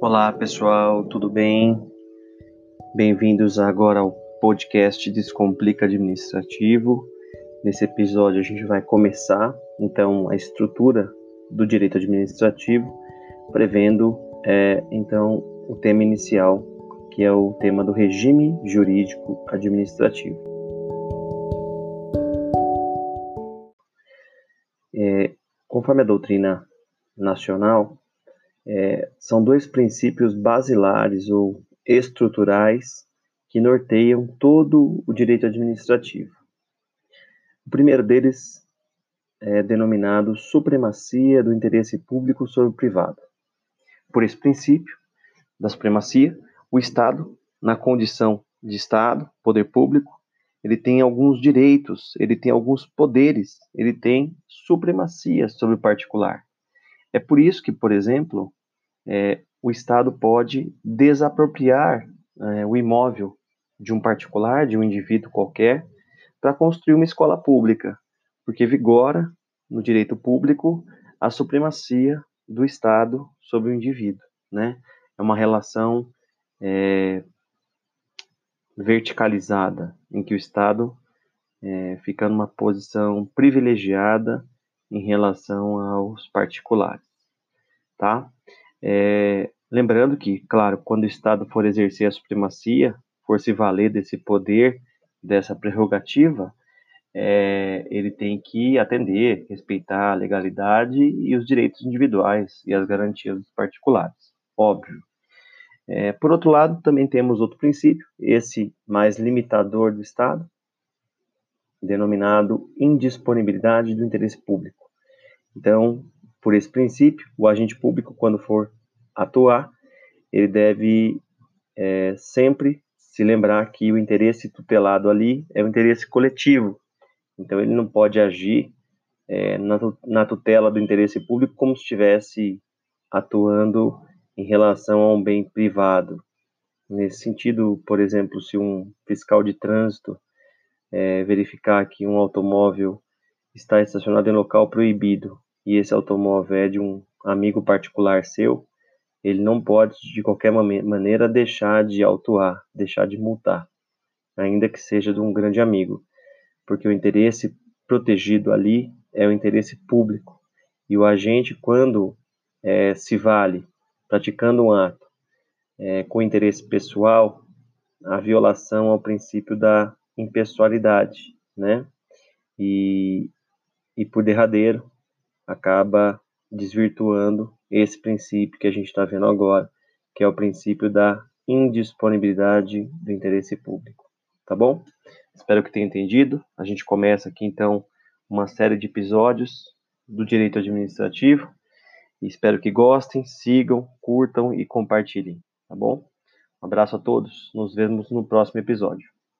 Olá pessoal, tudo bem? Bem-vindos agora ao podcast Descomplica Administrativo. Nesse episódio a gente vai começar então a estrutura do direito administrativo, prevendo é, então o tema inicial, que é o tema do regime jurídico administrativo. É, conforme a doutrina nacional, é, são dois princípios basilares ou estruturais que norteiam todo o direito administrativo. O primeiro deles é denominado supremacia do interesse público sobre o privado. Por esse princípio da supremacia, o Estado, na condição de Estado, poder público, ele tem alguns direitos, ele tem alguns poderes, ele tem supremacia sobre o particular. É por isso que, por exemplo, é, o Estado pode desapropriar é, o imóvel de um particular, de um indivíduo qualquer, para construir uma escola pública, porque vigora no direito público a supremacia do Estado sobre o indivíduo, né? É uma relação é, verticalizada, em que o Estado é, fica numa posição privilegiada em relação aos particulares, tá? É, lembrando que, claro, quando o Estado for exercer a supremacia, for se valer desse poder, dessa prerrogativa, é, ele tem que atender, respeitar a legalidade e os direitos individuais e as garantias dos particulares, óbvio. É, por outro lado, também temos outro princípio, esse mais limitador do Estado, denominado indisponibilidade do interesse público. Então, por esse princípio, o agente público, quando for atuar, ele deve é, sempre se lembrar que o interesse tutelado ali é o interesse coletivo. Então, ele não pode agir é, na, na tutela do interesse público como se estivesse atuando em relação a um bem privado. Nesse sentido, por exemplo, se um fiscal de trânsito é, verificar que um automóvel está estacionado em local proibido e esse automóvel é de um amigo particular seu, ele não pode de qualquer maneira deixar de autuar, deixar de multar, ainda que seja de um grande amigo, porque o interesse protegido ali é o interesse público e o agente quando é, se vale praticando um ato é, com interesse pessoal, a violação ao princípio da impessoalidade, né? E, e por derradeiro, acaba desvirtuando esse princípio que a gente está vendo agora, que é o princípio da indisponibilidade do interesse público. Tá bom? Espero que tenha entendido. A gente começa aqui então uma série de episódios do direito administrativo. espero que gostem, sigam, curtam e compartilhem, tá bom? Um abraço a todos. Nos vemos no próximo episódio.